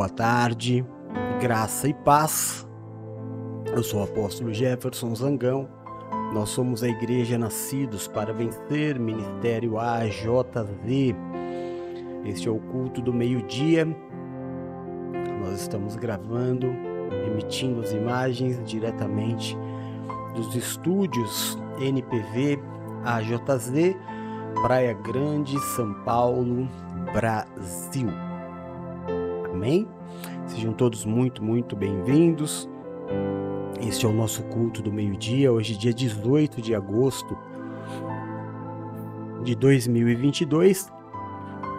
Boa tarde, graça e paz. Eu sou o apóstolo Jefferson Zangão. Nós somos a Igreja Nascidos para Vencer, Ministério AJZ. Este é o culto do meio-dia. Nós estamos gravando, emitindo as imagens diretamente dos estúdios NPV AJZ, Praia Grande, São Paulo, Brasil. Amém? Sejam todos muito, muito bem-vindos. Este é o nosso culto do meio-dia, hoje, dia 18 de agosto de 2022,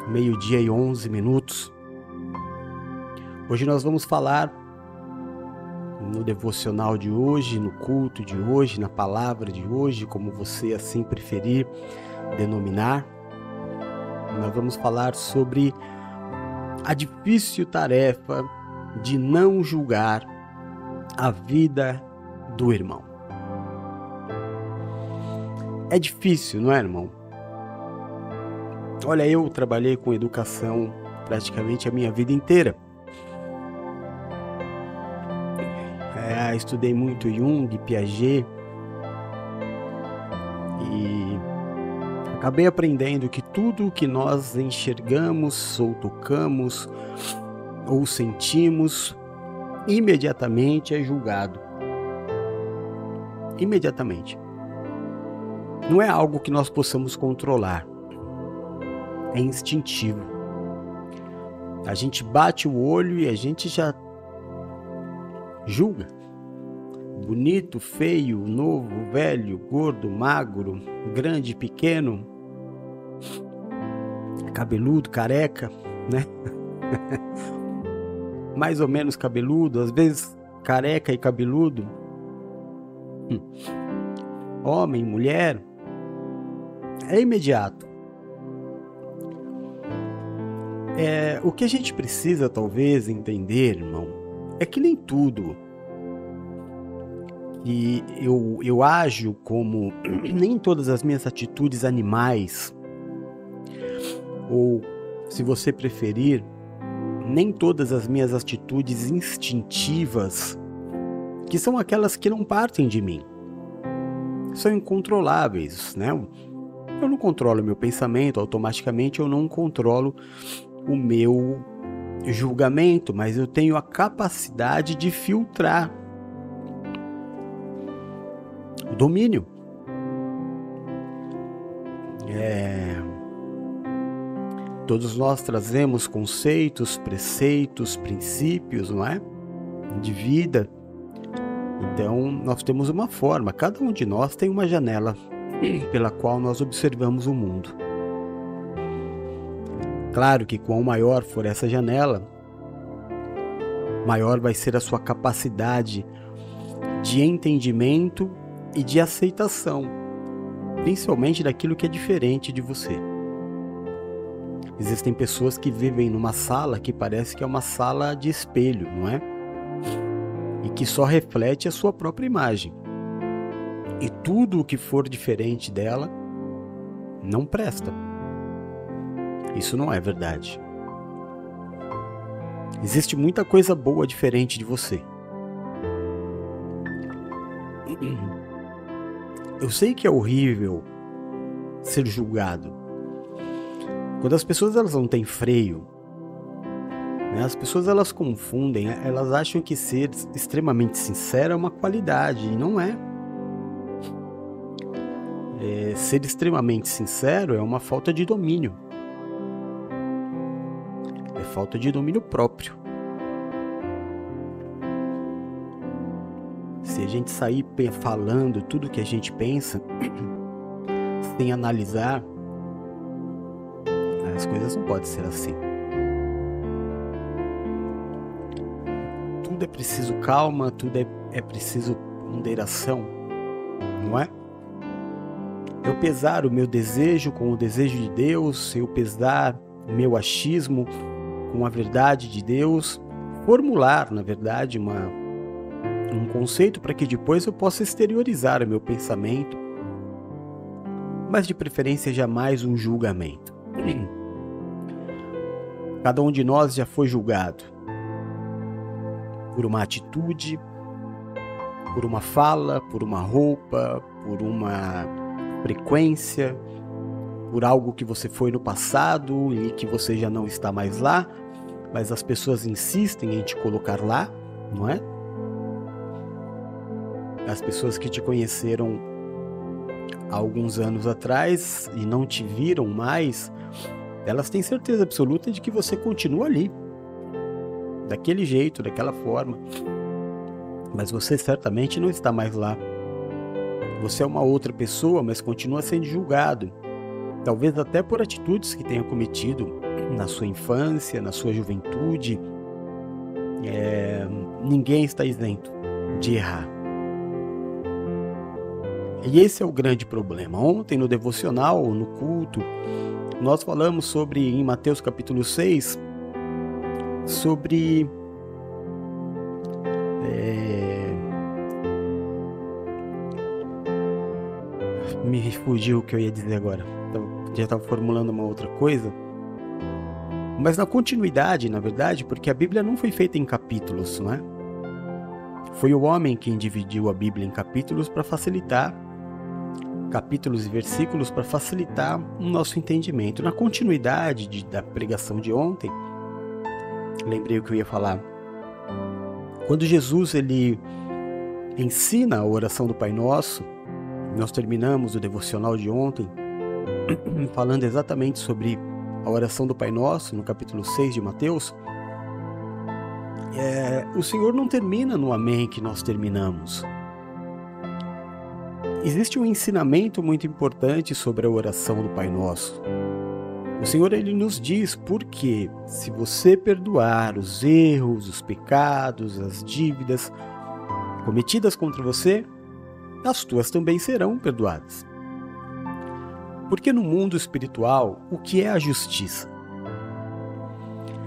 meio-dia e 11 minutos. Hoje nós vamos falar no devocional de hoje, no culto de hoje, na palavra de hoje, como você assim preferir denominar. Nós vamos falar sobre a difícil tarefa de não julgar a vida do irmão. É difícil, não é, irmão? Olha, eu trabalhei com educação praticamente a minha vida inteira. É, estudei muito Jung, Piaget e acabei aprendendo que tudo que nós enxergamos ou tocamos ou sentimos imediatamente é julgado. Imediatamente. Não é algo que nós possamos controlar. É instintivo. A gente bate o olho e a gente já julga. Bonito, feio, novo, velho, gordo, magro, grande, pequeno, cabeludo, careca, né? Mais ou menos cabeludo, às vezes careca e cabeludo. Hum. Homem, mulher. É imediato. É, o que a gente precisa talvez entender, irmão, é que nem tudo que eu, eu ajo como nem todas as minhas atitudes animais ou se você preferir, nem todas as minhas atitudes instintivas, que são aquelas que não partem de mim, são incontroláveis, né? Eu não controlo meu pensamento, automaticamente eu não controlo o meu julgamento, mas eu tenho a capacidade de filtrar o domínio. É, Todos nós trazemos conceitos, preceitos, princípios, não é? De vida. Então, nós temos uma forma, cada um de nós tem uma janela pela qual nós observamos o mundo. Claro que quanto maior for essa janela, maior vai ser a sua capacidade de entendimento e de aceitação, principalmente daquilo que é diferente de você. Existem pessoas que vivem numa sala que parece que é uma sala de espelho, não é? E que só reflete a sua própria imagem. E tudo o que for diferente dela não presta. Isso não é verdade. Existe muita coisa boa diferente de você. Eu sei que é horrível ser julgado. Quando as pessoas elas não têm freio, né, as pessoas elas confundem, elas acham que ser extremamente sincero é uma qualidade e não é. é. Ser extremamente sincero é uma falta de domínio. É falta de domínio próprio. Se a gente sair falando tudo que a gente pensa, sem analisar, as coisas não podem ser assim. Tudo é preciso calma, tudo é, é preciso ponderação, não é? Eu pesar o meu desejo com o desejo de Deus, eu pesar o meu achismo com a verdade de Deus, formular, na verdade, uma, um conceito para que depois eu possa exteriorizar o meu pensamento, mas de preferência jamais um julgamento. Cada um de nós já foi julgado. por uma atitude, por uma fala, por uma roupa, por uma frequência, por algo que você foi no passado e que você já não está mais lá, mas as pessoas insistem em te colocar lá, não é? As pessoas que te conheceram há alguns anos atrás e não te viram mais, elas têm certeza absoluta de que você continua ali, daquele jeito, daquela forma. Mas você certamente não está mais lá. Você é uma outra pessoa, mas continua sendo julgado. Talvez até por atitudes que tenha cometido na sua infância, na sua juventude. É... Ninguém está isento de errar. E esse é o grande problema. Ontem no devocional, no culto, nós falamos sobre, em Mateus capítulo 6, sobre. É, me fugiu o que eu ia dizer agora. Já estava formulando uma outra coisa. Mas na continuidade, na verdade, porque a Bíblia não foi feita em capítulos, não é? Foi o homem quem dividiu a Bíblia em capítulos para facilitar capítulos e versículos para facilitar o nosso entendimento. Na continuidade de, da pregação de ontem, lembrei o que eu ia falar. Quando Jesus ele ensina a oração do Pai Nosso, nós terminamos o devocional de ontem falando exatamente sobre a oração do Pai Nosso, no capítulo 6 de Mateus. É, o Senhor não termina no Amém que nós terminamos. Existe um ensinamento muito importante sobre a oração do Pai Nosso. O Senhor ele nos diz porque se você perdoar os erros, os pecados, as dívidas cometidas contra você, as tuas também serão perdoadas. Porque no mundo espiritual, o que é a justiça?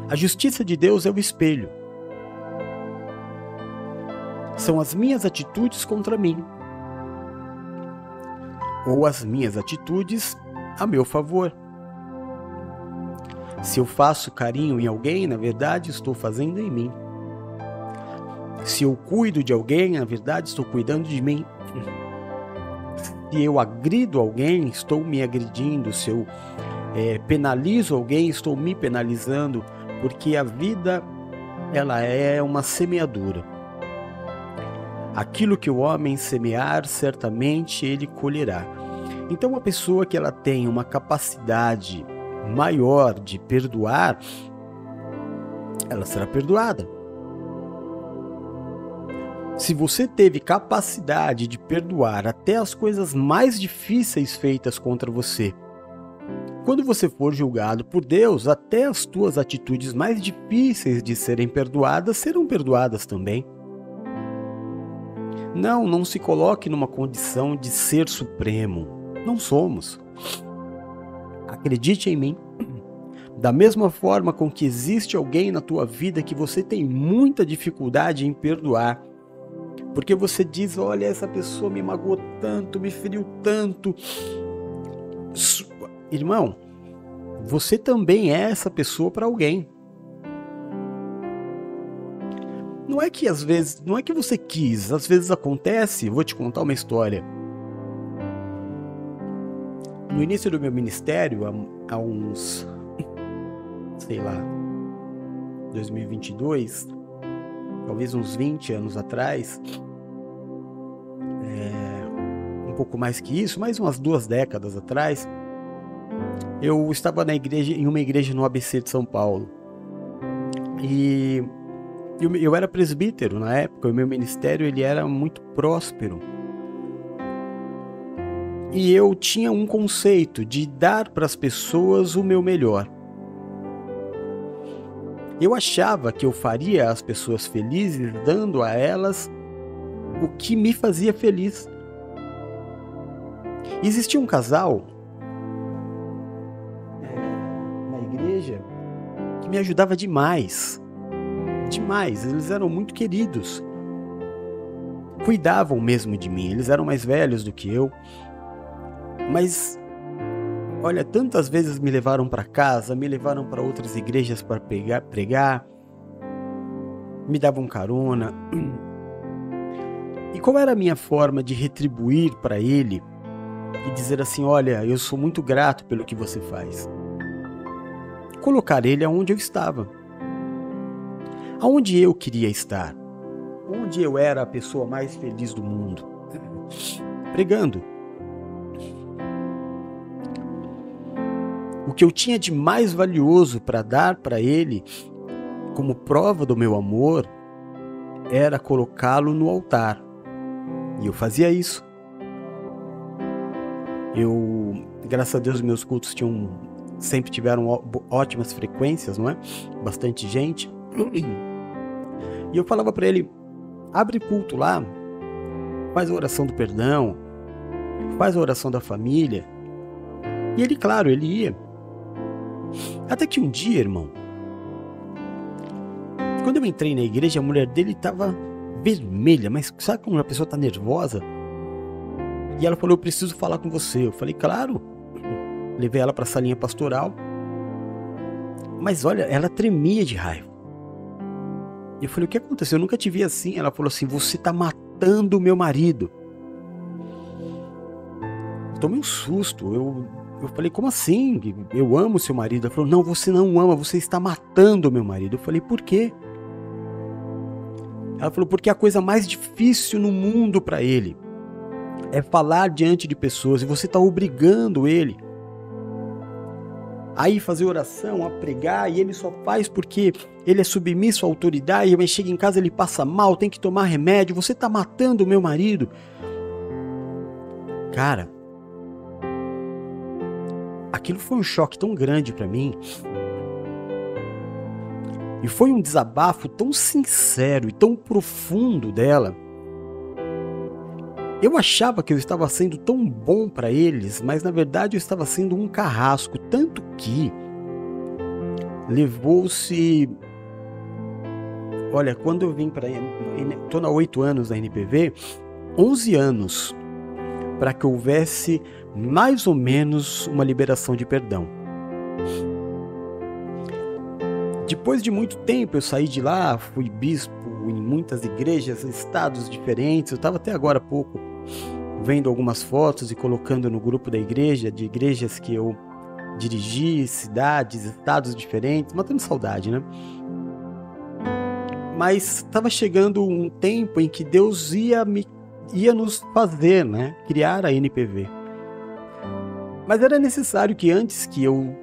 A justiça de Deus é o espelho. São as minhas atitudes contra mim ou as minhas atitudes a meu favor. Se eu faço carinho em alguém, na verdade estou fazendo em mim. Se eu cuido de alguém, na verdade estou cuidando de mim. Se eu agrido alguém, estou me agredindo. Se eu é, penalizo alguém, estou me penalizando, porque a vida ela é uma semeadura. Aquilo que o homem semear, certamente ele colherá. Então, uma pessoa que ela tem uma capacidade maior de perdoar, ela será perdoada. Se você teve capacidade de perdoar até as coisas mais difíceis feitas contra você, quando você for julgado por Deus, até as tuas atitudes mais difíceis de serem perdoadas serão perdoadas também. Não, não se coloque numa condição de ser supremo. Não somos. Acredite em mim. Da mesma forma com que existe alguém na tua vida que você tem muita dificuldade em perdoar, porque você diz: olha, essa pessoa me magoou tanto, me feriu tanto. Irmão, você também é essa pessoa para alguém. Não é que às vezes, não é que você quis, às vezes acontece. Vou te contar uma história. No início do meu ministério, há, há uns, sei lá, 2022, talvez uns 20 anos atrás, é, um pouco mais que isso, mais umas duas décadas atrás, eu estava na igreja, em uma igreja no ABC de São Paulo. E eu, eu era presbítero na época, o meu ministério ele era muito próspero. E eu tinha um conceito de dar para as pessoas o meu melhor. Eu achava que eu faria as pessoas felizes dando a elas o que me fazia feliz. Existia um casal é, na igreja que me ajudava demais demais, eles eram muito queridos. Cuidavam mesmo de mim, eles eram mais velhos do que eu. Mas olha, tantas vezes me levaram para casa, me levaram para outras igrejas para pregar, pregar. me davam carona. E qual era a minha forma de retribuir para ele e dizer assim: Olha, eu sou muito grato pelo que você faz? Colocar ele aonde eu estava, aonde eu queria estar, onde eu era a pessoa mais feliz do mundo, pregando. O que eu tinha de mais valioso para dar para ele, como prova do meu amor, era colocá-lo no altar. E eu fazia isso. Eu, graças a Deus, meus cultos tinham sempre tiveram ótimas frequências, não é? Bastante gente. E eu falava para ele: abre culto lá, faz a oração do perdão, faz a oração da família. E ele, claro, ele ia. Até que um dia, irmão, quando eu entrei na igreja, a mulher dele estava vermelha, mas sabe quando uma pessoa está nervosa? E ela falou: Eu preciso falar com você. Eu falei: Claro. Levei ela para a salinha pastoral. Mas olha, ela tremia de raiva. Eu falei: O que aconteceu? Eu nunca te vi assim. Ela falou assim: Você está matando o meu marido. Eu tomei um susto. Eu eu falei, como assim? Eu amo seu marido. Ela falou, não, você não ama, você está matando meu marido. Eu falei, por quê? Ela falou, porque a coisa mais difícil no mundo para ele é falar diante de pessoas e você está obrigando ele a ir fazer oração, a pregar, e ele só faz porque ele é submisso à autoridade, mas chega em casa ele passa mal, tem que tomar remédio, você está matando o meu marido. Cara, aquilo foi um choque tão grande para mim. E foi um desabafo tão sincero e tão profundo dela. Eu achava que eu estava sendo tão bom para eles, mas na verdade eu estava sendo um carrasco, tanto que levou-se Olha, quando eu vim para estou há oito anos na NPV, 11 anos para que houvesse mais ou menos uma liberação de perdão. Depois de muito tempo eu saí de lá, fui bispo em muitas igrejas, estados diferentes. Eu estava até agora há pouco vendo algumas fotos e colocando no grupo da igreja, de igrejas que eu dirigi, cidades, estados diferentes, matando saudade, né? Mas estava chegando um tempo em que Deus ia me ia nos fazer, né, criar a NPV. Mas era necessário que antes que eu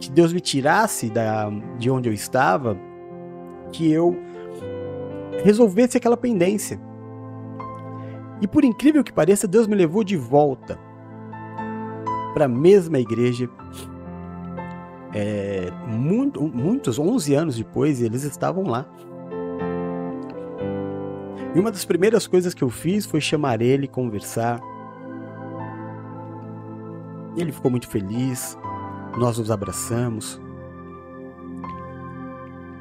que Deus me tirasse da, de onde eu estava, que eu resolvesse aquela pendência. E por incrível que pareça, Deus me levou de volta para a mesma igreja. É, muito, muitos, 11 anos depois, eles estavam lá. E uma das primeiras coisas que eu fiz foi chamar ele, conversar. Ele ficou muito feliz, nós nos abraçamos.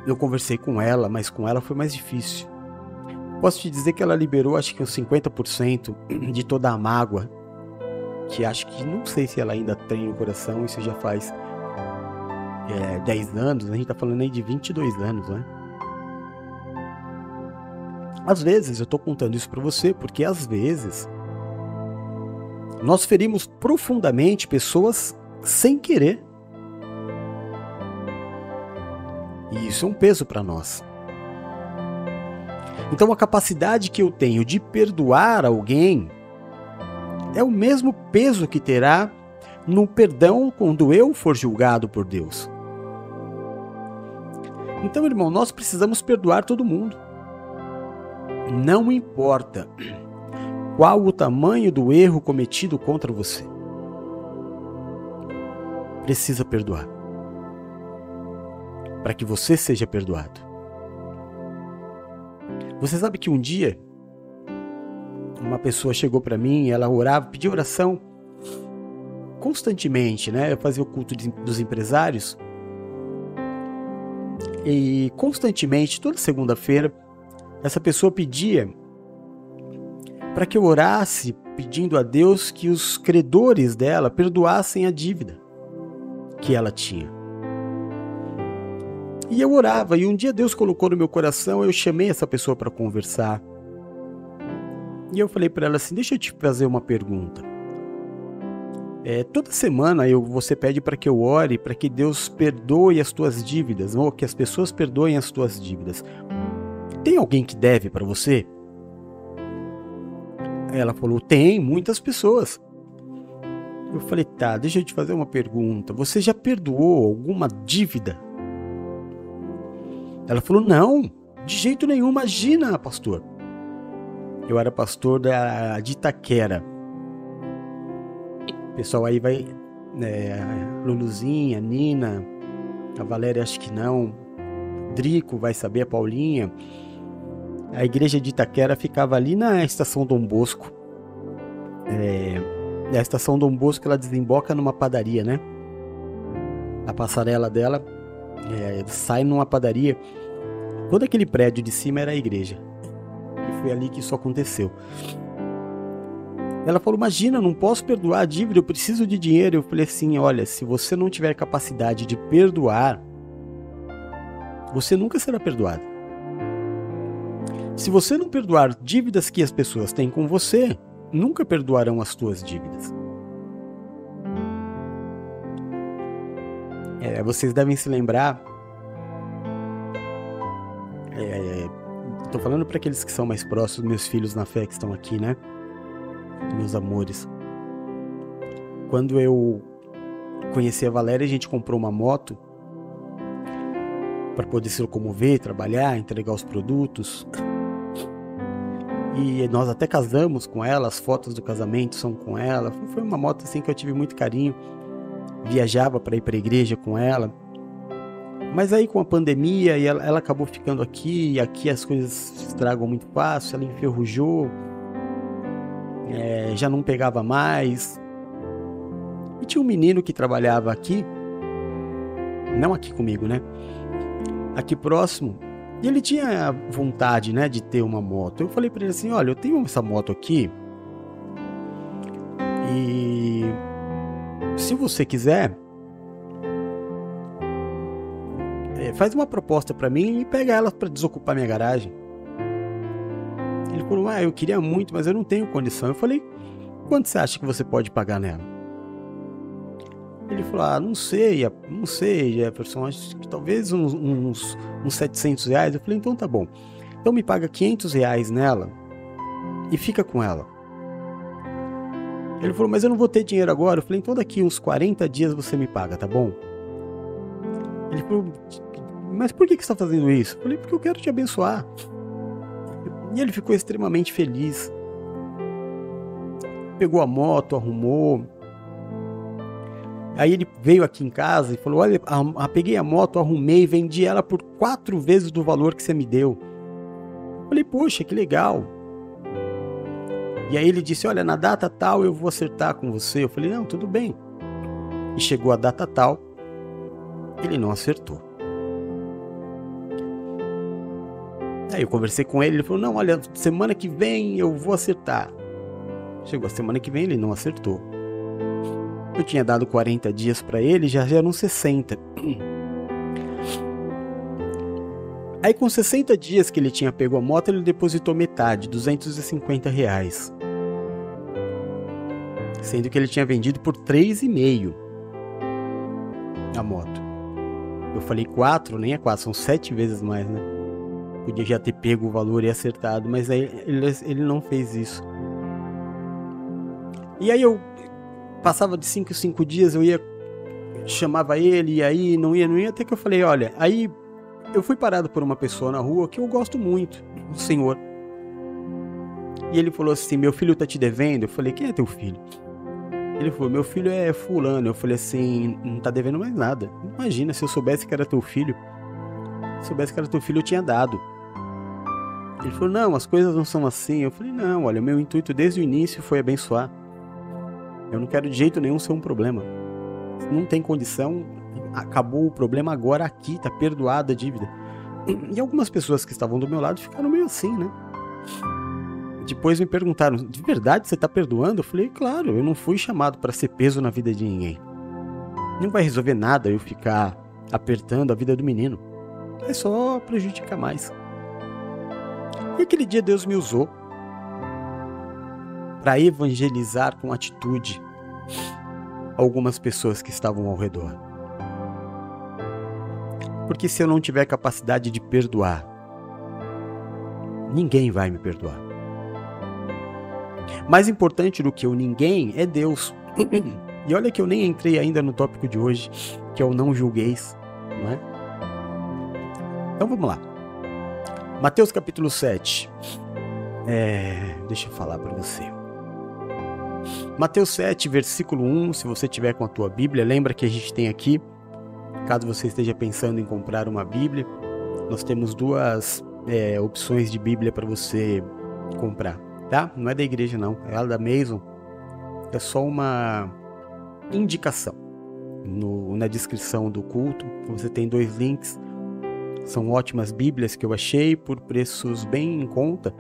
Eu conversei com ela, mas com ela foi mais difícil. Posso te dizer que ela liberou acho que uns 50% de toda a mágoa, que acho que não sei se ela ainda tem no coração, isso já faz é, 10 anos, a gente tá falando aí de 22 anos, né? Às vezes, eu tô contando isso para você porque às vezes nós ferimos profundamente pessoas sem querer. E isso é um peso para nós. Então a capacidade que eu tenho de perdoar alguém é o mesmo peso que terá no perdão quando eu for julgado por Deus. Então, irmão, nós precisamos perdoar todo mundo. Não importa qual o tamanho do erro cometido contra você. Precisa perdoar. Para que você seja perdoado. Você sabe que um dia uma pessoa chegou para mim, ela orava, pedia oração constantemente, né? Eu fazia o culto dos empresários e constantemente, toda segunda-feira, essa pessoa pedia para que eu orasse pedindo a Deus que os credores dela perdoassem a dívida que ela tinha. E eu orava, e um dia Deus colocou no meu coração, eu chamei essa pessoa para conversar. E eu falei para ela assim: Deixa eu te fazer uma pergunta. É, toda semana eu, você pede para que eu ore, para que Deus perdoe as tuas dívidas, ou que as pessoas perdoem as tuas dívidas. Tem alguém que deve para você? Ela falou: Tem, muitas pessoas. Eu falei: Tá, deixa eu te fazer uma pergunta. Você já perdoou alguma dívida? Ela falou: Não, de jeito nenhum, imagina, pastor. Eu era pastor da, de Itaquera. Pessoal aí vai. É, Luluzinha, Nina, a Valéria acho que não. Drico vai saber, a Paulinha. A igreja de Itaquera ficava ali na estação Dom Bosco. É, a estação Dom Bosco ela desemboca numa padaria, né? A passarela dela é, sai numa padaria. Todo aquele prédio de cima era a igreja. E foi ali que isso aconteceu. Ela falou: Imagina, não posso perdoar a dívida, eu preciso de dinheiro. Eu falei assim: Olha, se você não tiver capacidade de perdoar, você nunca será perdoado. Se você não perdoar dívidas que as pessoas têm com você, nunca perdoarão as tuas dívidas. É, vocês devem se lembrar. Estou é, falando para aqueles que são mais próximos, meus filhos na fé que estão aqui, né? Meus amores. Quando eu conheci a Valéria, a gente comprou uma moto para poder se locomover, trabalhar, entregar os produtos. E nós até casamos com ela, as fotos do casamento são com ela. Foi uma moto assim que eu tive muito carinho viajava para ir para a igreja com ela. Mas aí com a pandemia e ela, ela, acabou ficando aqui, e aqui as coisas se estragam muito fácil, ela enferrujou, é, já não pegava mais. E tinha um menino que trabalhava aqui, não aqui comigo, né? Aqui próximo, e ele tinha vontade, né, de ter uma moto. Eu falei para ele assim: olha, eu tenho essa moto aqui e se você quiser, é, faz uma proposta para mim e pega ela para desocupar minha garagem. Ele falou: Ah, eu queria muito, mas eu não tenho condição. Eu falei: Quanto você acha que você pode pagar nela? Ele falou: Ah, não sei, não sei, Jefferson. Acho que talvez uns, uns, uns 700 reais. Eu falei: Então tá bom. Então me paga 500 reais nela e fica com ela. Ele falou, mas eu não vou ter dinheiro agora. Eu falei, então daqui uns 40 dias você me paga, tá bom? Ele falou, mas por que, você está fazendo isso? Eu falei, porque eu quero te abençoar. E ele ficou extremamente feliz. Pegou a moto, arrumou. Aí ele veio aqui em casa e falou: Olha, a, a, peguei a moto, arrumei, vendi ela por quatro vezes do valor que você me deu. Eu falei, poxa, que legal. E aí ele disse: Olha, na data tal eu vou acertar com você. Eu falei: Não, tudo bem. E chegou a data tal, ele não acertou. Aí eu conversei com ele, ele falou: Não, olha, semana que vem eu vou acertar. Chegou a semana que vem, ele não acertou. Eu tinha dado 40 dias para ele, já eram 60. Aí com 60 dias que ele tinha pego a moto, ele depositou metade, 250 reais. Sendo que ele tinha vendido por 3,5 a moto. Eu falei 4, nem é 4, são 7 vezes mais, né? Podia já ter pego o valor e acertado, mas aí ele, ele não fez isso. E aí eu passava de 5 em 5 dias, eu ia chamava ele, e aí não ia, não ia, até que eu falei, olha, aí eu fui parado por uma pessoa na rua que eu gosto muito, o senhor. E ele falou assim: Meu filho tá te devendo? Eu falei: Quem é teu filho? Ele falou: Meu filho é Fulano. Eu falei assim: Não tá devendo mais nada. Imagina, se eu soubesse que era teu filho, se soubesse que era teu filho, eu tinha dado. Ele falou: Não, as coisas não são assim. Eu falei: Não, olha, meu intuito desde o início foi abençoar. Eu não quero de jeito nenhum ser um problema. Não tem condição, acabou o problema agora aqui, tá perdoada a dívida. E algumas pessoas que estavam do meu lado ficaram meio assim, né? Depois me perguntaram: de verdade você tá perdoando? Eu falei: claro, eu não fui chamado para ser peso na vida de ninguém. Não vai resolver nada eu ficar apertando a vida do menino. é só prejudicar mais. E aquele dia Deus me usou para evangelizar com atitude algumas pessoas que estavam ao redor. Porque se eu não tiver capacidade de perdoar, ninguém vai me perdoar. Mais importante do que o ninguém é Deus. E olha que eu nem entrei ainda no tópico de hoje, que é o não julgueis, não é? Então vamos lá. Mateus capítulo 7. É, deixa eu falar para você. Mateus 7, versículo 1, se você tiver com a tua Bíblia, lembra que a gente tem aqui, caso você esteja pensando em comprar uma Bíblia, nós temos duas é, opções de Bíblia para você comprar, tá? Não é da igreja não, é ela da Mason. É só uma indicação. No, na descrição do culto, você tem dois links. São ótimas Bíblias que eu achei por preços bem em conta.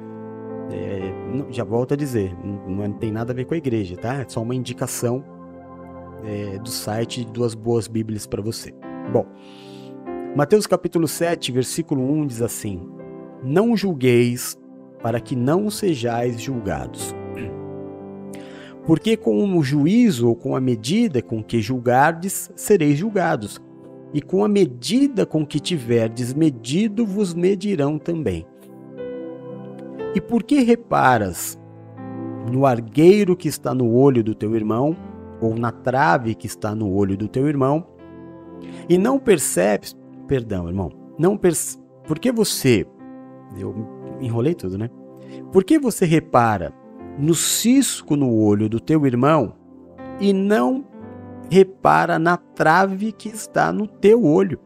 É, já volto a dizer, não, não, tem nada a ver com a igreja, tá? É só uma indicação é, do site de duas boas Bíblias para você. Bom, Mateus capítulo 7, versículo 1 diz assim: Não julgueis para que não sejais julgados. Porque com o juízo ou com a medida com que julgardes, sereis julgados, e com a medida com que tiverdes medido, vos medirão também. E por que reparas no argueiro que está no olho do teu irmão, ou na trave que está no olho do teu irmão, e não percebes, perdão, irmão, não perce, por que você, eu enrolei tudo, né? Por que você repara no cisco no olho do teu irmão e não repara na trave que está no teu olho?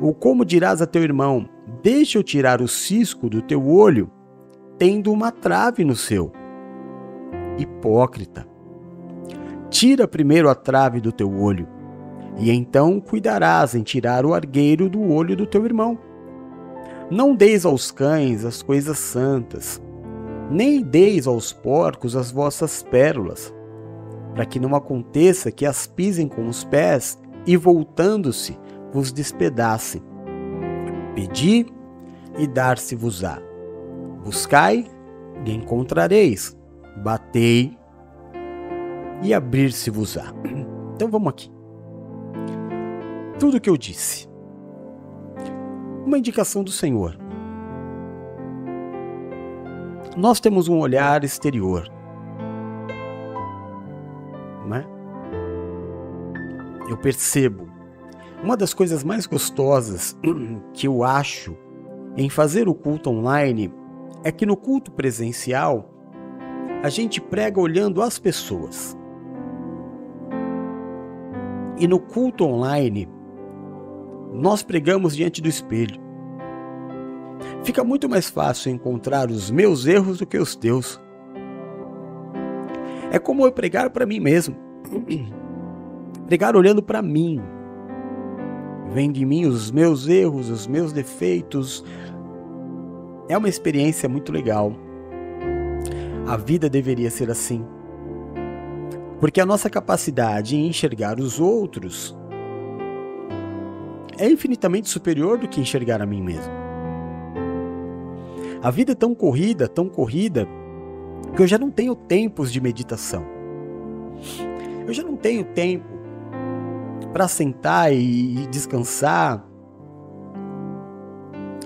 Ou como dirás a teu irmão: Deixa eu tirar o cisco do teu olho tendo uma trave no seu. Hipócrita. Tira primeiro a trave do teu olho, e então cuidarás em tirar o argueiro do olho do teu irmão. Não deis aos cães as coisas santas, nem deis aos porcos as vossas pérolas, para que não aconteça que as pisem com os pés e, voltando-se, vos despedacem. Pedi e dar-se-vos-á. Buscai e encontrareis. Batei e abrir-se-vos-á. Então vamos aqui. Tudo que eu disse. Uma indicação do Senhor. Nós temos um olhar exterior. Não é? Eu percebo. Uma das coisas mais gostosas que eu acho em fazer o culto online é que no culto presencial a gente prega olhando as pessoas. E no culto online nós pregamos diante do espelho. Fica muito mais fácil encontrar os meus erros do que os teus. É como eu pregar para mim mesmo. pregar olhando para mim. Vem de mim os meus erros, os meus defeitos, é uma experiência muito legal. A vida deveria ser assim. Porque a nossa capacidade em enxergar os outros é infinitamente superior do que enxergar a mim mesmo. A vida é tão corrida, tão corrida, que eu já não tenho tempos de meditação. Eu já não tenho tempo para sentar e descansar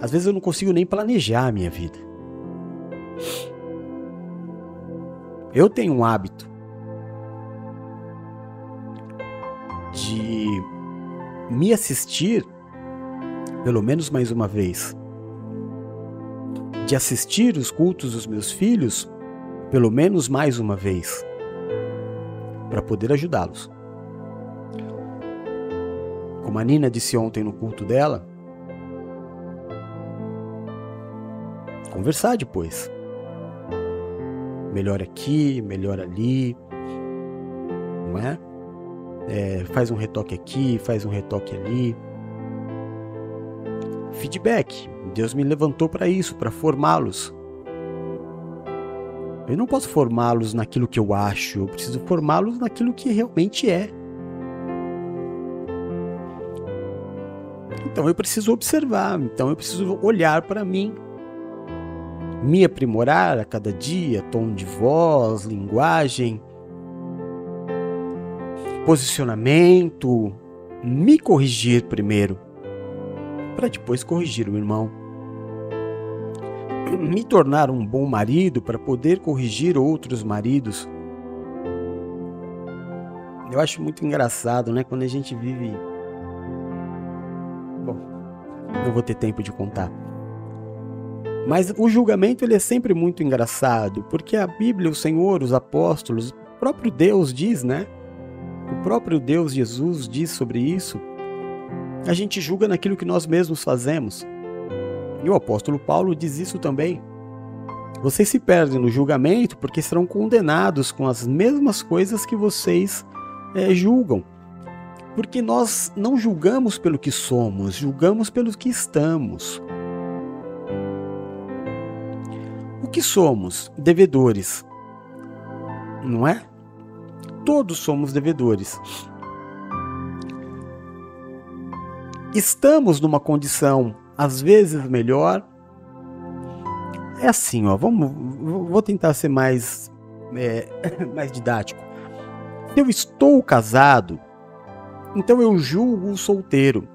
às vezes eu não consigo nem planejar a minha vida. Eu tenho um hábito de me assistir pelo menos mais uma vez. De assistir os cultos dos meus filhos pelo menos mais uma vez. Para poder ajudá-los. Como a Nina disse ontem no culto dela, conversar depois. Melhor aqui, melhor ali, não é? É faz um retoque aqui, faz um retoque ali. Feedback. Deus me levantou para isso, para formá-los. Eu não posso formá-los naquilo que eu acho, eu preciso formá-los naquilo que realmente é. Então eu preciso observar, então eu preciso olhar para mim, me aprimorar a cada dia, tom de voz, linguagem, posicionamento, me corrigir primeiro, para depois corrigir o irmão. Me tornar um bom marido para poder corrigir outros maridos. Eu acho muito engraçado, né? Quando a gente vive. Bom, não vou ter tempo de contar. Mas o julgamento ele é sempre muito engraçado, porque a Bíblia, o Senhor, os apóstolos, o próprio Deus diz, né? O próprio Deus Jesus diz sobre isso. A gente julga naquilo que nós mesmos fazemos. E o apóstolo Paulo diz isso também. Vocês se perdem no julgamento porque serão condenados com as mesmas coisas que vocês é, julgam. Porque nós não julgamos pelo que somos, julgamos pelo que estamos. O que somos? Devedores. Não é? Todos somos devedores. Estamos numa condição às vezes melhor. É assim, ó, vamos, vou tentar ser mais, é, mais didático. Se eu estou casado, então eu julgo o solteiro.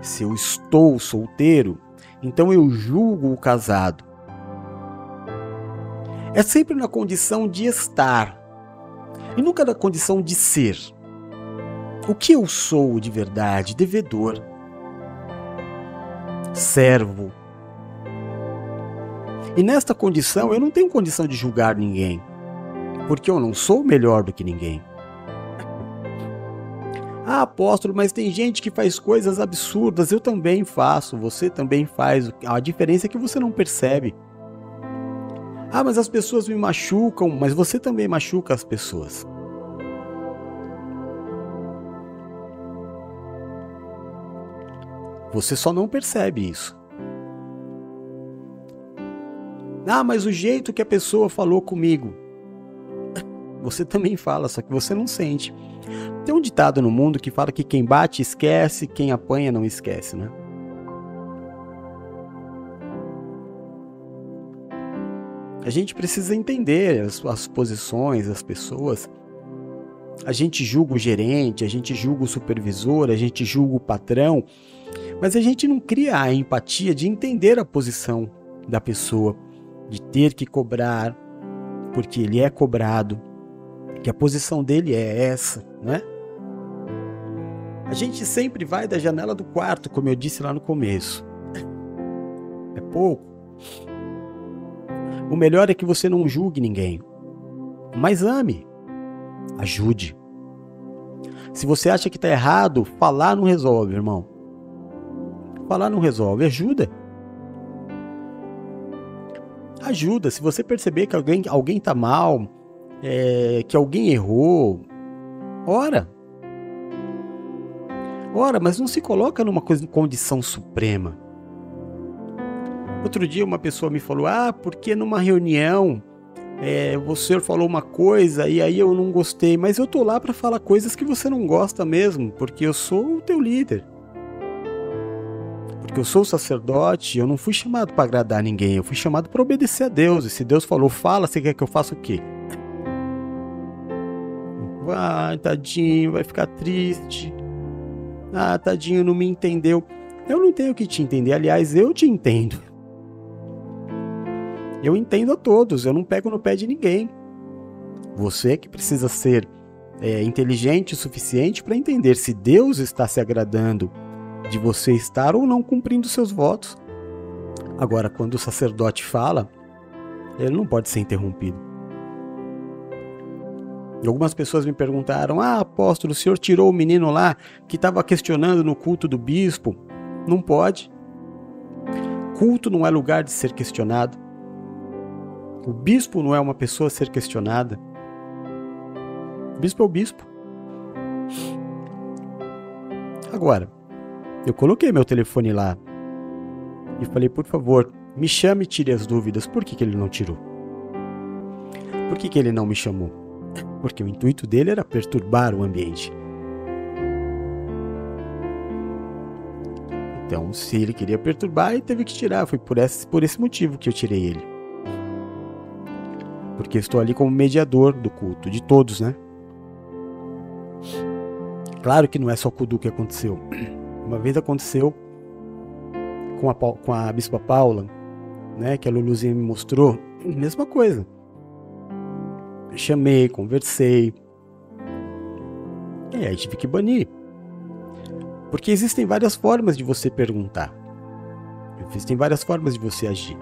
Se eu estou solteiro, então eu julgo o casado. É sempre na condição de estar e nunca na condição de ser. O que eu sou de verdade? Devedor, servo. E nesta condição eu não tenho condição de julgar ninguém, porque eu não sou melhor do que ninguém. Ah, apóstolo, mas tem gente que faz coisas absurdas. Eu também faço, você também faz. A diferença é que você não percebe. Ah, mas as pessoas me machucam, mas você também machuca as pessoas. Você só não percebe isso. Ah, mas o jeito que a pessoa falou comigo. Você também fala, só que você não sente. Tem um ditado no mundo que fala que quem bate esquece, quem apanha não esquece, né? A gente precisa entender as, as posições das pessoas. A gente julga o gerente, a gente julga o supervisor, a gente julga o patrão, mas a gente não cria a empatia de entender a posição da pessoa, de ter que cobrar, porque ele é cobrado, que a posição dele é essa, né? A gente sempre vai da janela do quarto, como eu disse lá no começo. É pouco. O melhor é que você não julgue ninguém, mas ame, ajude. Se você acha que está errado, falar não resolve, irmão. Falar não resolve, ajuda. Ajuda. Se você perceber que alguém alguém está mal, é, que alguém errou, ora. Ora, mas não se coloca numa condição suprema. Outro dia uma pessoa me falou: Ah, porque numa reunião é, você falou uma coisa e aí eu não gostei, mas eu tô lá para falar coisas que você não gosta mesmo, porque eu sou o teu líder. Porque eu sou sacerdote, eu não fui chamado para agradar ninguém, eu fui chamado para obedecer a Deus. E se Deus falou, fala, você quer que eu faça o quê? Vai, tadinho, vai ficar triste. Ah, tadinho, não me entendeu. Eu não tenho que te entender, aliás, eu te entendo. Eu entendo a todos, eu não pego no pé de ninguém. Você que precisa ser é, inteligente o suficiente para entender se Deus está se agradando de você estar ou não cumprindo seus votos. Agora, quando o sacerdote fala, ele não pode ser interrompido. Algumas pessoas me perguntaram: Ah, apóstolo, o senhor tirou o menino lá que estava questionando no culto do bispo? Não pode. Culto não é lugar de ser questionado. O bispo não é uma pessoa a ser questionada. O bispo é o bispo. Agora, eu coloquei meu telefone lá e falei, por favor, me chame e tire as dúvidas. Por que, que ele não tirou? Por que, que ele não me chamou? Porque o intuito dele era perturbar o ambiente. Então, se ele queria perturbar, ele teve que tirar. Foi por esse, por esse motivo que eu tirei ele. Porque estou ali como mediador do culto, de todos, né? Claro que não é só o Kudu que aconteceu. Uma vez aconteceu com a, com a Bispa Paula, né, que a Luluzinha me mostrou, mesma coisa. chamei, conversei. E aí tive que banir. Porque existem várias formas de você perguntar. Existem várias formas de você agir.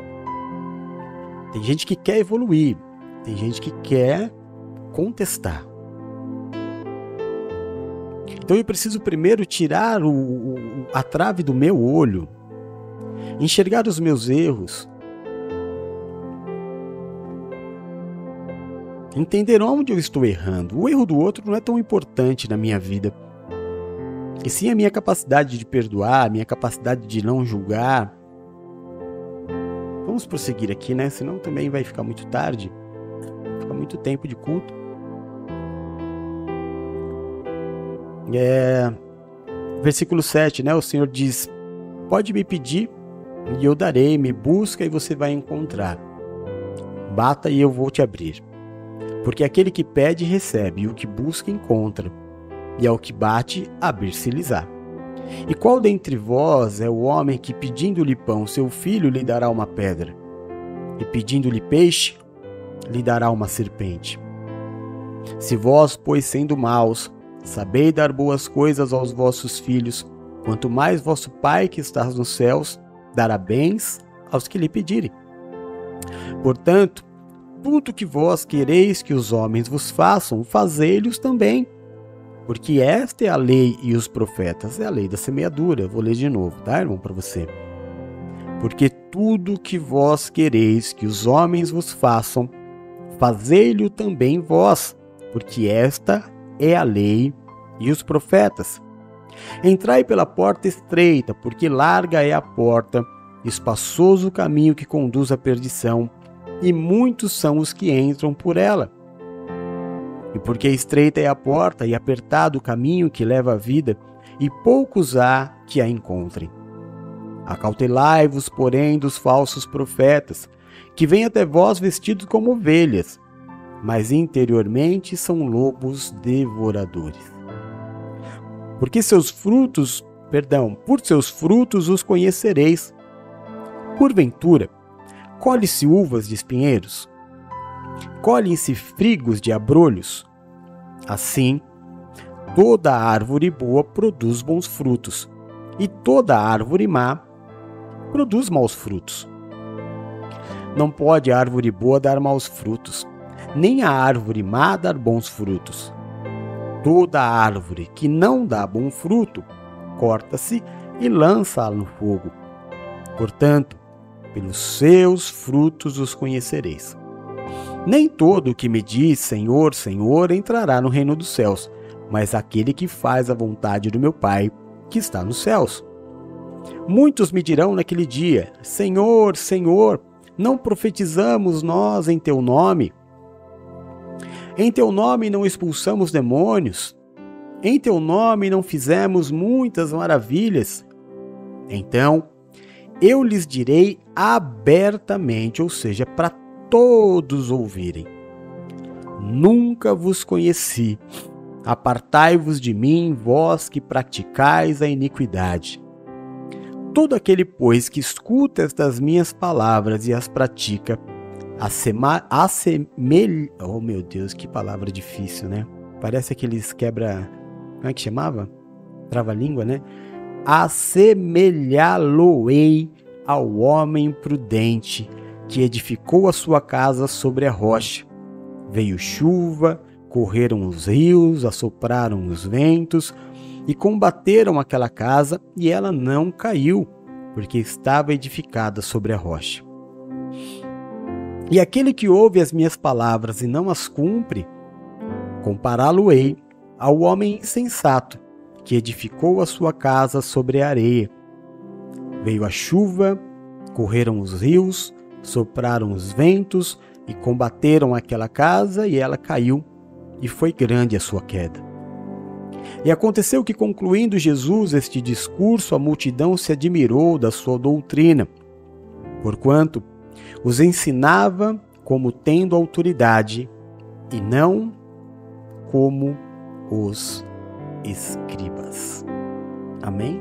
Tem gente que quer evoluir, tem gente que quer contestar. Então eu preciso primeiro tirar o, o, a trave do meu olho, enxergar os meus erros, entender onde eu estou errando. O erro do outro não é tão importante na minha vida. E sim a minha capacidade de perdoar, a minha capacidade de não julgar. Vamos prosseguir aqui, né? Senão também vai ficar muito tarde. Fica muito tempo de culto. É, versículo 7, né? O Senhor diz: Pode me pedir e eu darei, me busca e você vai encontrar. Bata e eu vou te abrir. Porque aquele que pede, recebe, e o que busca, encontra. E ao que bate, abrir-se-lhes-á. E qual dentre vós é o homem que, pedindo-lhe pão, seu filho lhe dará uma pedra? E pedindo-lhe peixe, lhe dará uma serpente? Se vós, pois sendo maus, Sabei dar boas coisas aos vossos filhos, quanto mais vosso Pai que estás nos céus dará bens aos que lhe pedirem. Portanto, tudo que vós quereis que os homens vos façam, fazei-lhes também. Porque esta é a lei e os profetas, é a lei da semeadura. Vou ler de novo, tá, irmão, para você. Porque tudo que vós quereis que os homens vos façam, fazei-lhe também vós, porque esta é a lei e os profetas. Entrai pela porta estreita, porque larga é a porta, espaçoso o caminho que conduz à perdição, e muitos são os que entram por ela. E porque estreita é a porta e apertado o caminho que leva à vida, e poucos há que a encontrem. Acautelai-vos, porém, dos falsos profetas, que vêm até vós vestidos como ovelhas, mas interiormente são lobos devoradores. Porque seus frutos, perdão, por seus frutos os conhecereis. Porventura, colhe-se uvas de espinheiros? Colhem-se frigos de abrolhos? Assim, toda árvore boa produz bons frutos, e toda árvore má produz maus frutos. Não pode a árvore boa dar maus frutos, nem a árvore má dar bons frutos. Toda árvore que não dá bom fruto, corta-se e lança no fogo. Portanto, pelos seus frutos os conhecereis. Nem todo o que me diz Senhor, Senhor entrará no reino dos céus, mas aquele que faz a vontade do meu Pai que está nos céus. Muitos me dirão naquele dia: Senhor, Senhor, não profetizamos nós em teu nome? Em teu nome não expulsamos demônios. Em teu nome não fizemos muitas maravilhas. Então eu lhes direi abertamente, ou seja, para todos ouvirem: Nunca vos conheci. Apartai-vos de mim, vós que praticais a iniquidade. Todo aquele, pois, que escuta estas minhas palavras e as pratica, Assema, assemelha. Oh meu Deus, que palavra difícil, né? Parece aqueles quebra. Como é que chamava? Trava-língua, né? Assemelhá-lo-ei ao homem prudente que edificou a sua casa sobre a rocha. Veio chuva, correram os rios, assopraram os ventos e combateram aquela casa, e ela não caiu, porque estava edificada sobre a rocha. E aquele que ouve as minhas palavras e não as cumpre, compará-lo-ei ao homem insensato que edificou a sua casa sobre a areia. Veio a chuva, correram os rios, sopraram os ventos e combateram aquela casa, e ela caiu, e foi grande a sua queda. E aconteceu que, concluindo Jesus este discurso, a multidão se admirou da sua doutrina, porquanto os ensinava como tendo autoridade e não como os escribas. Amém?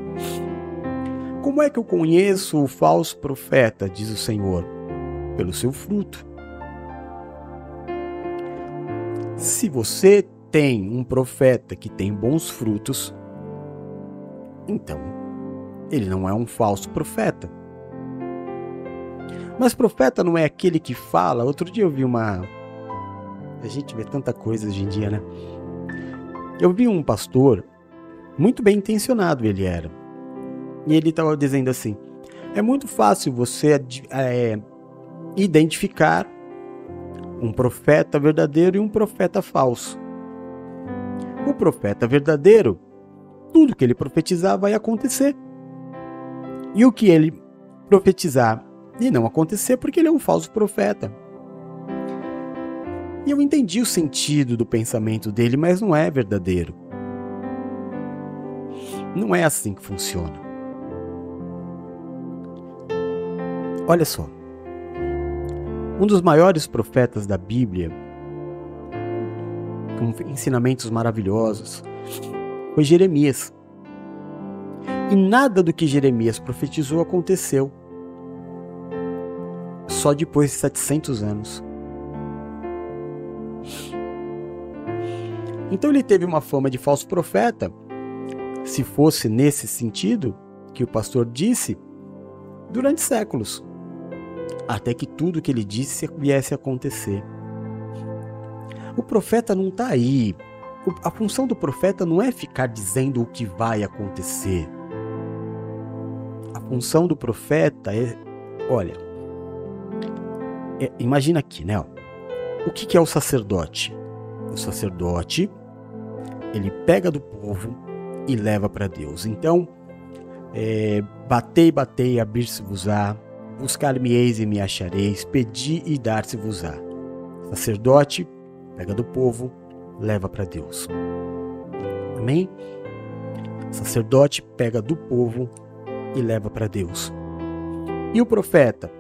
Como é que eu conheço o falso profeta, diz o Senhor? Pelo seu fruto. Se você tem um profeta que tem bons frutos, então ele não é um falso profeta. Mas profeta não é aquele que fala. Outro dia eu vi uma. A gente vê tanta coisa hoje em dia, né? Eu vi um pastor, muito bem intencionado ele era. E ele estava dizendo assim: é muito fácil você é, identificar um profeta verdadeiro e um profeta falso. O profeta verdadeiro, tudo que ele profetizar vai acontecer. E o que ele profetizar e não acontecer porque ele é um falso profeta. E eu entendi o sentido do pensamento dele, mas não é verdadeiro. Não é assim que funciona. Olha só. Um dos maiores profetas da Bíblia, com ensinamentos maravilhosos, foi Jeremias. E nada do que Jeremias profetizou aconteceu só depois de 700 anos. Então ele teve uma fama de falso profeta. Se fosse nesse sentido que o pastor disse, durante séculos, até que tudo que ele disse viesse a acontecer. O profeta não está aí. A função do profeta não é ficar dizendo o que vai acontecer. A função do profeta é, olha, é, imagina aqui, né? O que, que é o sacerdote? O sacerdote, ele pega do povo e leva para Deus. Então, é, batei, batei, abrir-se-vos-á, buscar-me-eis e me achareis, pedi e dar-se-vos-á. Sacerdote, pega do povo, leva para Deus. Amém? Sacerdote pega do povo e leva para Deus. E o profeta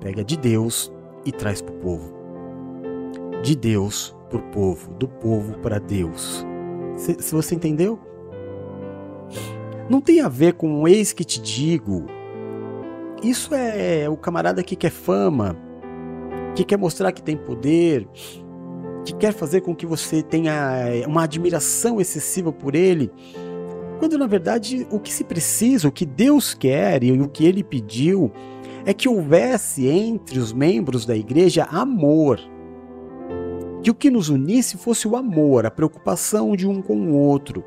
pega de Deus e traz para o povo. De Deus para o povo, do povo para Deus. Se, você entendeu? Não tem a ver com ex que te digo. Isso é o camarada que quer fama, que quer mostrar que tem poder, que quer fazer com que você tenha uma admiração excessiva por ele. Quando na verdade o que se precisa, o que Deus quer e o que ele pediu é que houvesse entre os membros da igreja amor. Que o que nos unisse fosse o amor, a preocupação de um com o outro.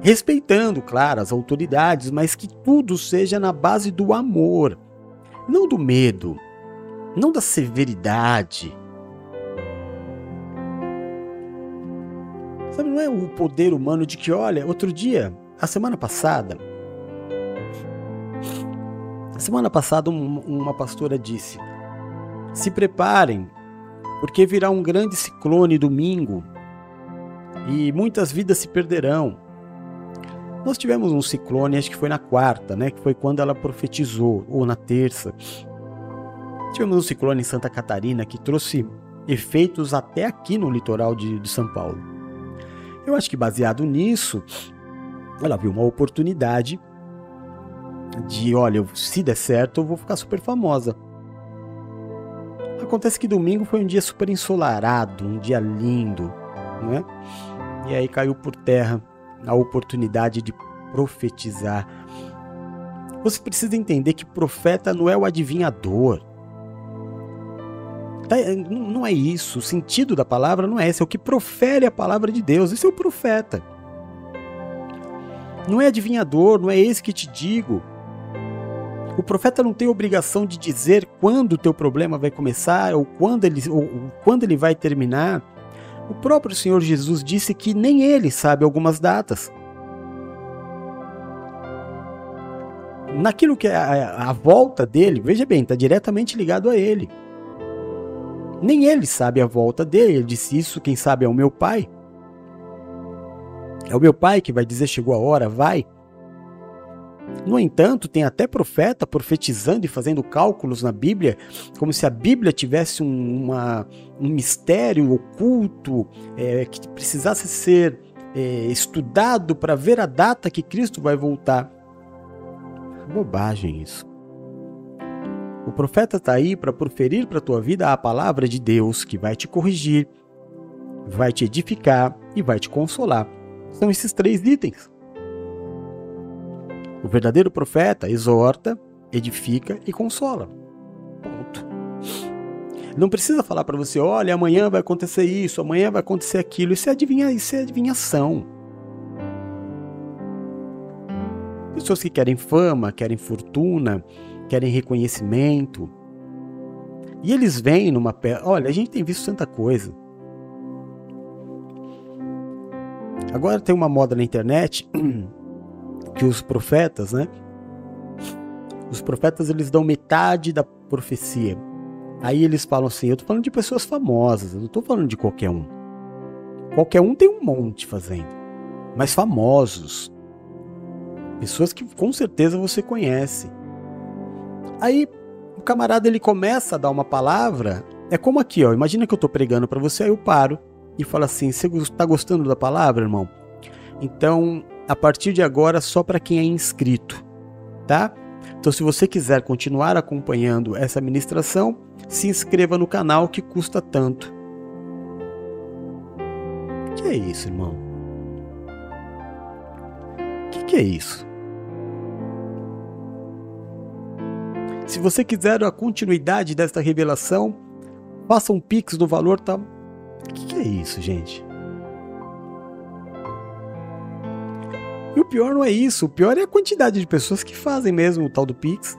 Respeitando, claro, as autoridades, mas que tudo seja na base do amor, não do medo, não da severidade. Não é o poder humano de que, olha, outro dia, a semana passada, Semana passada, um, uma pastora disse: Se preparem, porque virá um grande ciclone domingo e muitas vidas se perderão. Nós tivemos um ciclone, acho que foi na quarta, né? Que foi quando ela profetizou, ou na terça. Tivemos um ciclone em Santa Catarina que trouxe efeitos até aqui no litoral de, de São Paulo. Eu acho que baseado nisso, ela viu uma oportunidade de, olha, se der certo, eu vou ficar super famosa. Acontece que domingo foi um dia super ensolarado, um dia lindo, né? E aí caiu por terra a oportunidade de profetizar. Você precisa entender que profeta não é o adivinhador. Tá, não é isso. O sentido da palavra não é esse. É o que profere a palavra de Deus. Esse é o profeta. Não é adivinhador, não é esse que te digo. O profeta não tem obrigação de dizer quando o teu problema vai começar ou quando ele, ou quando ele vai terminar. O próprio Senhor Jesus disse que nem ele sabe algumas datas. Naquilo que é a, a volta dele, veja bem, está diretamente ligado a ele. Nem ele sabe a volta dele, ele disse isso, quem sabe é o meu pai. É o meu pai que vai dizer chegou a hora, vai. No entanto, tem até profeta profetizando e fazendo cálculos na Bíblia, como se a Bíblia tivesse um, uma, um mistério oculto é, que precisasse ser é, estudado para ver a data que Cristo vai voltar. Bobagem isso. Profeta está aí para proferir para a tua vida a palavra de Deus que vai te corrigir, vai te edificar e vai te consolar. São esses três itens. O verdadeiro profeta exorta, edifica e consola. Ponto. Não precisa falar para você, olha, amanhã vai acontecer isso, amanhã vai acontecer aquilo. Isso é, adivinha, isso é adivinhação. Pessoas que querem fama, querem fortuna, querem reconhecimento. E eles vêm numa. Olha, a gente tem visto tanta coisa. Agora tem uma moda na internet que os profetas, né? Os profetas eles dão metade da profecia. Aí eles falam assim: eu tô falando de pessoas famosas, eu não tô falando de qualquer um. Qualquer um tem um monte fazendo, mas famosos. Pessoas que com certeza você conhece. Aí o camarada ele começa a dar uma palavra, é como aqui, ó. Imagina que eu tô pregando para você, aí eu paro e falo assim: "Você tá gostando da palavra, irmão? Então, a partir de agora só para quem é inscrito, tá? Então, se você quiser continuar acompanhando essa ministração, se inscreva no canal que custa tanto. Que é isso, irmão? Que que é isso? Se você quiser a continuidade desta revelação, faça um pix do valor tá. Que que é isso, gente? E o pior não é isso, o pior é a quantidade de pessoas que fazem mesmo o tal do Pix.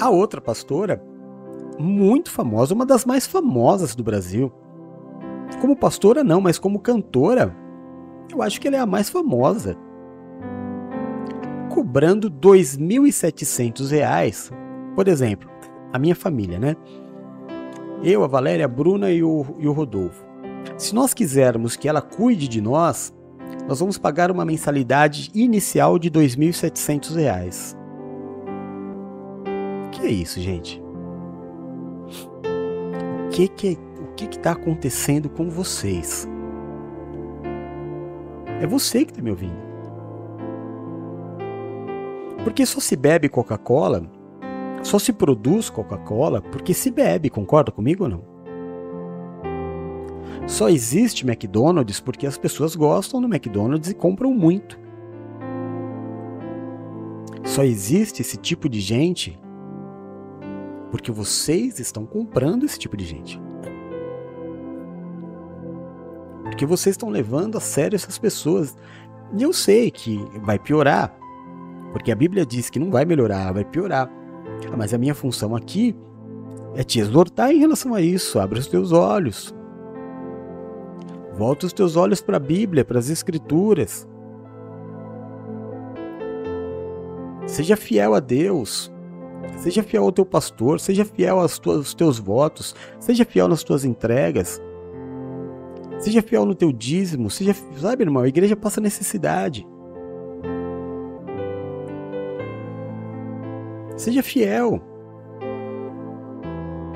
A outra pastora, muito famosa, uma das mais famosas do Brasil. Como pastora, não, mas como cantora, eu acho que ela é a mais famosa. Cobrando R$ 2.700, por exemplo, a minha família, né? Eu, a Valéria, a Bruna e o, e o Rodolfo. Se nós quisermos que ela cuide de nós, nós vamos pagar uma mensalidade inicial de R$ 2.700. O que é isso, gente? O que que o que está acontecendo com vocês? É você que está me ouvindo. Porque só se bebe Coca-Cola, só se produz Coca-Cola porque se bebe, concorda comigo ou não? Só existe McDonald's porque as pessoas gostam do McDonald's e compram muito. Só existe esse tipo de gente porque vocês estão comprando esse tipo de gente. Porque vocês estão levando a sério essas pessoas. E eu sei que vai piorar, porque a Bíblia diz que não vai melhorar, vai piorar. Mas a minha função aqui é te exortar em relação a isso. Abra os teus olhos. Volta os teus olhos para a Bíblia, para as Escrituras. Seja fiel a Deus. Seja fiel ao teu pastor, seja fiel aos, tuas, aos teus votos, seja fiel nas tuas entregas. Seja fiel no teu dízimo, seja, sabe, irmão, a igreja passa necessidade. Seja fiel.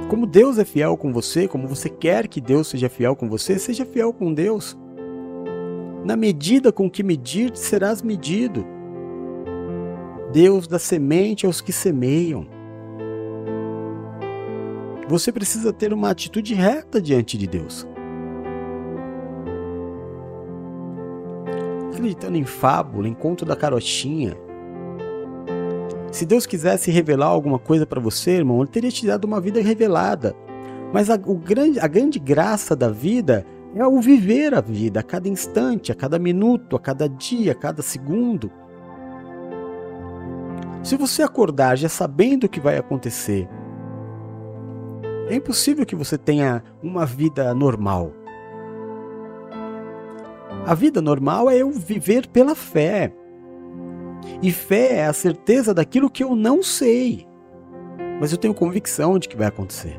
Como Deus é fiel com você, como você quer que Deus seja fiel com você, seja fiel com Deus. Na medida com que medir, serás medido. Deus dá semente aos que semeiam. Você precisa ter uma atitude reta diante de Deus. Acreditando em fábula, em conto da carochinha, se Deus quisesse revelar alguma coisa para você, irmão, Ele teria te dado uma vida revelada. Mas a, o grande, a grande graça da vida é o viver a vida a cada instante, a cada minuto, a cada dia, a cada segundo. Se você acordar já sabendo o que vai acontecer, é impossível que você tenha uma vida normal. A vida normal é eu viver pela fé. E fé é a certeza daquilo que eu não sei, mas eu tenho convicção de que vai acontecer.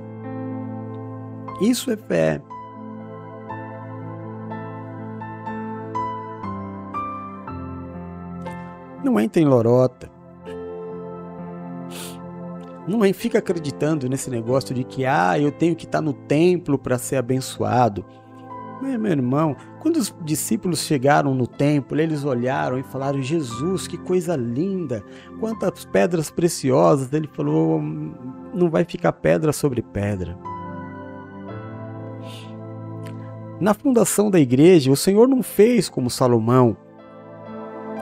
Isso é fé. Não entra em lorota. Não é, fica acreditando nesse negócio de que ah, eu tenho que estar no templo para ser abençoado. Meu irmão, quando os discípulos chegaram no templo, eles olharam e falaram: Jesus, que coisa linda! Quantas pedras preciosas! Ele falou: não vai ficar pedra sobre pedra. Na fundação da igreja, o Senhor não fez como Salomão,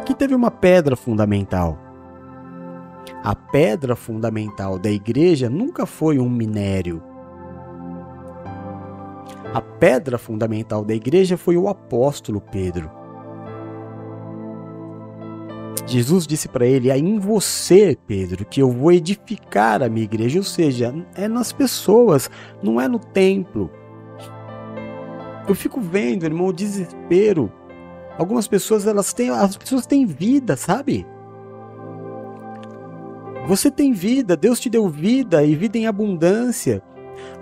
que teve uma pedra fundamental. A pedra fundamental da igreja nunca foi um minério. A pedra fundamental da igreja foi o apóstolo Pedro. Jesus disse para ele: É em você, Pedro, que eu vou edificar a minha igreja. Ou seja, é nas pessoas, não é no templo. Eu fico vendo, irmão, o desespero. Algumas pessoas, elas têm, as pessoas têm vida, sabe? Você tem vida, Deus te deu vida e vida em abundância.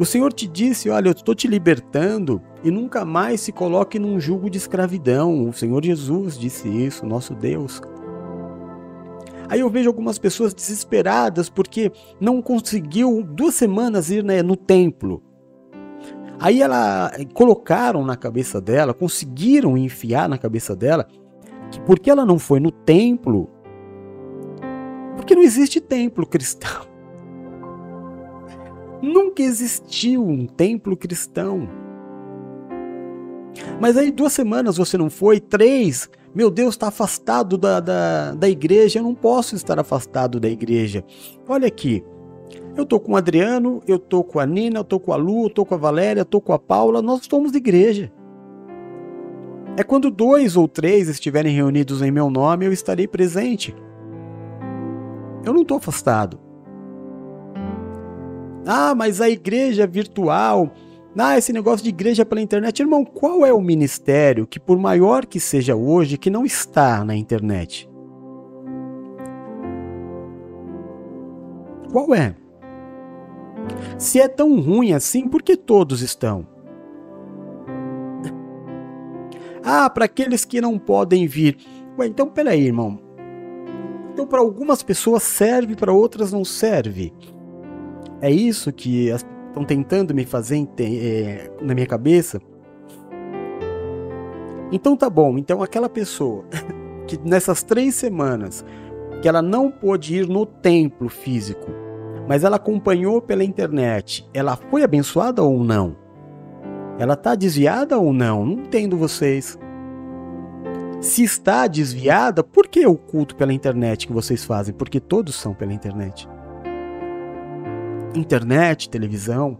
O Senhor te disse: Olha, eu estou te libertando e nunca mais se coloque num jugo de escravidão. O Senhor Jesus disse isso, nosso Deus. Aí eu vejo algumas pessoas desesperadas porque não conseguiu duas semanas ir né, no templo. Aí ela colocaram na cabeça dela, conseguiram enfiar na cabeça dela que porque ela não foi no templo, porque não existe templo cristão. Nunca existiu um templo cristão. Mas aí duas semanas você não foi, três, meu Deus, está afastado da, da, da igreja, eu não posso estar afastado da igreja. Olha aqui, eu tô com o Adriano, eu tô com a Nina, eu tô com a Lu, eu tô com a Valéria, eu tô com a Paula, nós somos igreja. É quando dois ou três estiverem reunidos em meu nome, eu estarei presente. Eu não estou afastado. Ah, mas a igreja virtual. Ah, esse negócio de igreja pela internet. Irmão, qual é o ministério que, por maior que seja hoje, que não está na internet? Qual é? Se é tão ruim assim, por que todos estão? Ah, para aqueles que não podem vir. Ué, então peraí, irmão. Então, para algumas pessoas serve, para outras não serve. É isso que estão tentando me fazer é, na minha cabeça. Então tá bom. Então aquela pessoa que nessas três semanas que ela não pôde ir no templo físico, mas ela acompanhou pela internet, ela foi abençoada ou não? Ela está desviada ou não? Não entendo vocês. Se está desviada, por que o culto pela internet que vocês fazem? Porque todos são pela internet. Internet, televisão.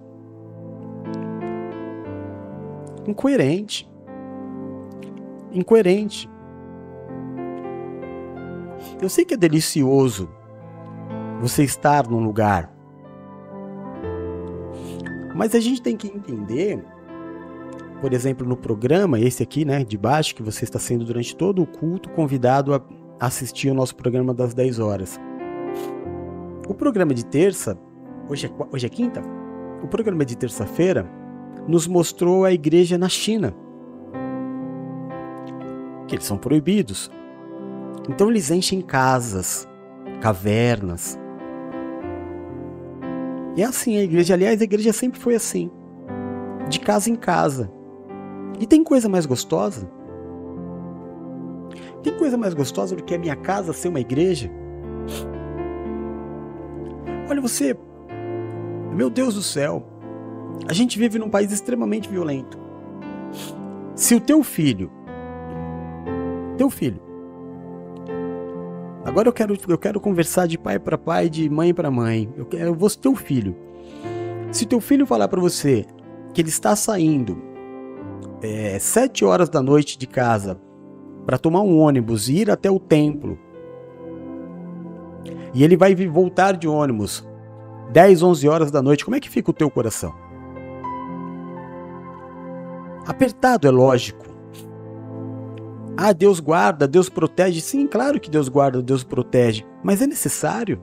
Incoerente. Incoerente. Eu sei que é delicioso você estar num lugar. Mas a gente tem que entender, por exemplo, no programa, esse aqui, né, de baixo, que você está sendo durante todo o culto convidado a assistir o nosso programa das 10 horas. O programa de terça, hoje é, hoje é quinta? O programa de terça-feira nos mostrou a igreja na China. Que eles são proibidos. Então eles enchem casas, cavernas, e é assim a igreja. Aliás, a igreja sempre foi assim. De casa em casa. E tem coisa mais gostosa? Tem coisa mais gostosa do que a minha casa ser uma igreja? Olha você, meu Deus do céu, a gente vive num país extremamente violento. Se o teu filho, teu filho, Agora eu quero, eu quero conversar de pai para pai, de mãe para mãe. Eu, quero, eu vou ser teu filho. Se teu filho falar para você que ele está saindo é, sete horas da noite de casa para tomar um ônibus e ir até o templo, e ele vai voltar de ônibus 10, 11 horas da noite, como é que fica o teu coração? Apertado, é lógico. Ah, Deus guarda, Deus protege. Sim, claro que Deus guarda, Deus protege, mas é necessário.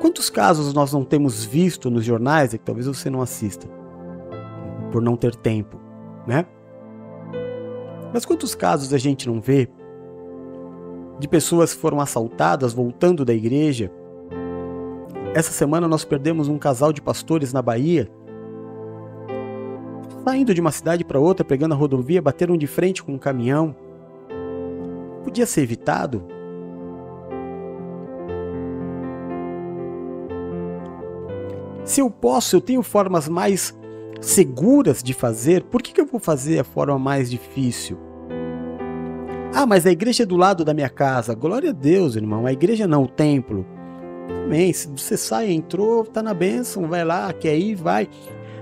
Quantos casos nós não temos visto nos jornais e que talvez você não assista por não ter tempo, né? Mas quantos casos a gente não vê de pessoas que foram assaltadas voltando da igreja? Essa semana nós perdemos um casal de pastores na Bahia. Saindo de uma cidade para outra, pegando a rodovia, bateram de frente com um caminhão. Podia ser evitado? Se eu posso, eu tenho formas mais seguras de fazer, por que, que eu vou fazer a forma mais difícil? Ah, mas a igreja é do lado da minha casa. Glória a Deus, irmão. A igreja não, o templo. Amém. Se você sai, entrou, tá na bênção, vai lá, quer ir, vai.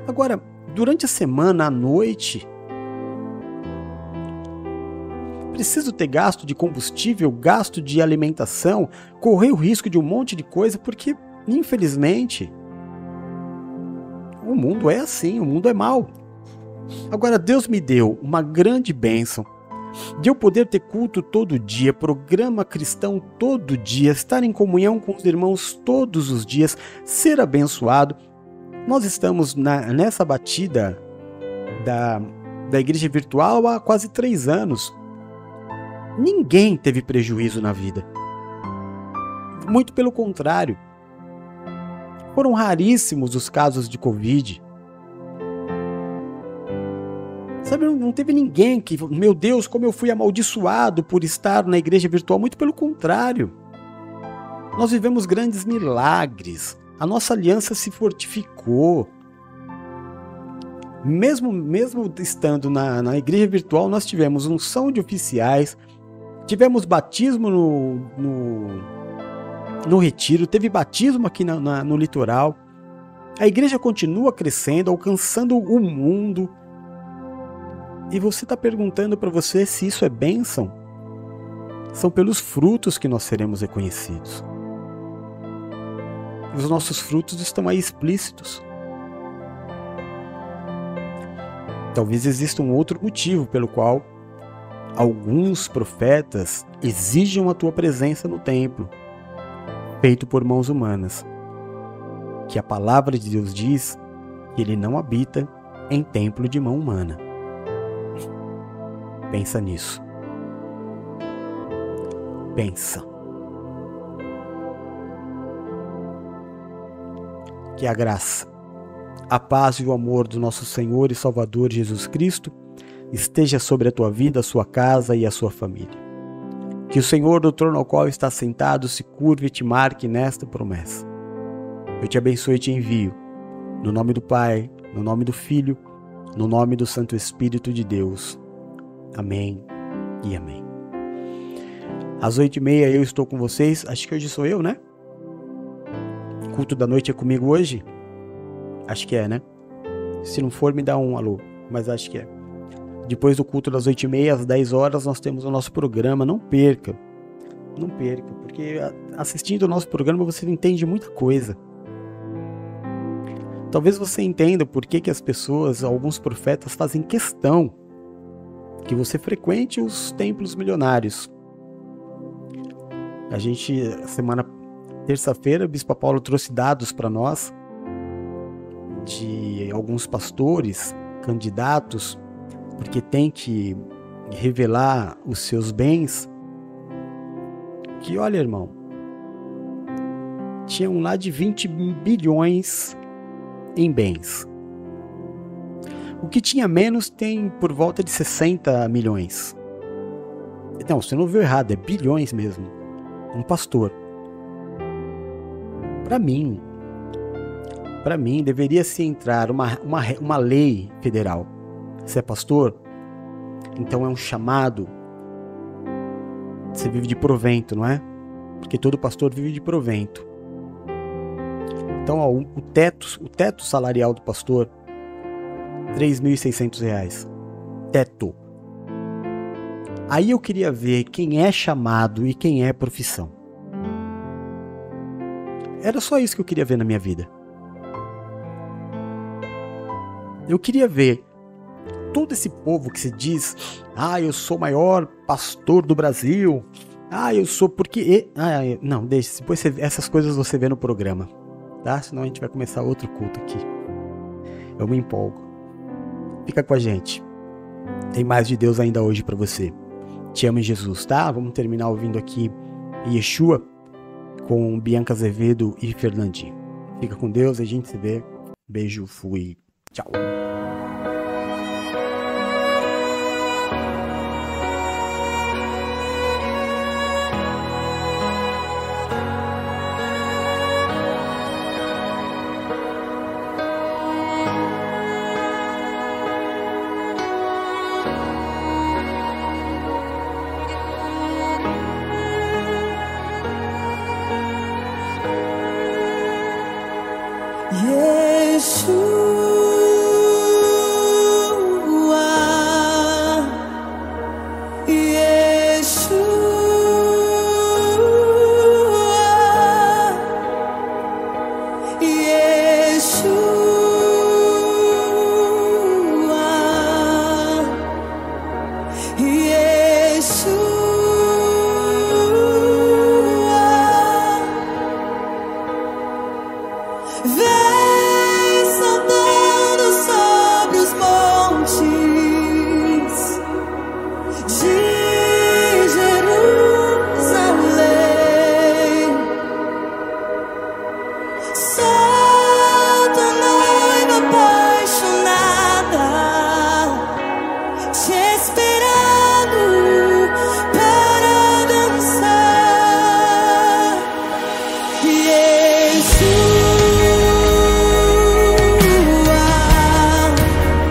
Agora, durante a semana, à noite, preciso ter gasto de combustível, gasto de alimentação, correr o risco de um monte de coisa, porque, infelizmente, o mundo é assim, o mundo é mau. Agora, Deus me deu uma grande bênção de eu poder ter culto todo dia, programa cristão todo dia, estar em comunhão com os irmãos todos os dias, ser abençoado. Nós estamos na, nessa batida da, da igreja virtual há quase três anos. Ninguém teve prejuízo na vida. Muito pelo contrário. Foram raríssimos os casos de Covid. Sabe, não teve ninguém que, meu Deus, como eu fui amaldiçoado por estar na igreja virtual. Muito pelo contrário. Nós vivemos grandes milagres. A nossa aliança se fortificou. Mesmo, mesmo estando na, na igreja virtual, nós tivemos unção de oficiais, tivemos batismo no, no no retiro, teve batismo aqui na, na, no litoral. A igreja continua crescendo, alcançando o mundo. E você está perguntando para você se isso é bênção? São pelos frutos que nós seremos reconhecidos. Os nossos frutos estão aí explícitos. Talvez exista um outro motivo pelo qual alguns profetas exijam a tua presença no templo feito por mãos humanas. Que a palavra de Deus diz que ele não habita em templo de mão humana. Pensa nisso. Pensa. Que a graça, a paz e o amor do nosso Senhor e Salvador Jesus Cristo esteja sobre a tua vida, a sua casa e a sua família. Que o Senhor do trono ao qual está sentado se curve e te marque nesta promessa. Eu te abençoe e te envio, no nome do Pai, no nome do Filho, no nome do Santo Espírito de Deus. Amém e amém. Às oito e meia eu estou com vocês. Acho que hoje sou eu, né? O culto da noite é comigo hoje? Acho que é, né? Se não for, me dá um alô, mas acho que é. Depois do culto das 8h30 às 10 horas, nós temos o nosso programa. Não perca. Não perca, porque assistindo o nosso programa você entende muita coisa. Talvez você entenda por que, que as pessoas, alguns profetas, fazem questão que você frequente os templos milionários. A gente, semana terça-feira, o Bispo Paulo trouxe dados para nós de alguns pastores, candidatos porque tem que revelar os seus bens. Que olha, irmão, tinha um lá de 20 bilhões em bens. O que tinha menos tem por volta de 60 milhões. Não, você não viu errado, é bilhões mesmo. Um pastor. Para mim, para mim deveria se entrar uma, uma, uma lei federal você é pastor? Então é um chamado. Você vive de provento, não é? Porque todo pastor vive de provento. Então, ó, o teto, o teto salarial do pastor, R$ 3.600. Teto. Aí eu queria ver quem é chamado e quem é profissão. Era só isso que eu queria ver na minha vida. Eu queria ver todo esse povo que se diz: ah, eu sou o maior pastor do Brasil, ah, eu sou porque. Ah, não, deixa, depois você, essas coisas você vê no programa, tá? Senão a gente vai começar outro culto aqui. Eu me empolgo. Fica com a gente. Tem mais de Deus ainda hoje para você. Te amo Jesus, tá? Vamos terminar ouvindo aqui Yeshua com Bianca Azevedo e Fernandinho. Fica com Deus, a gente se vê. Beijo, fui. Tchau.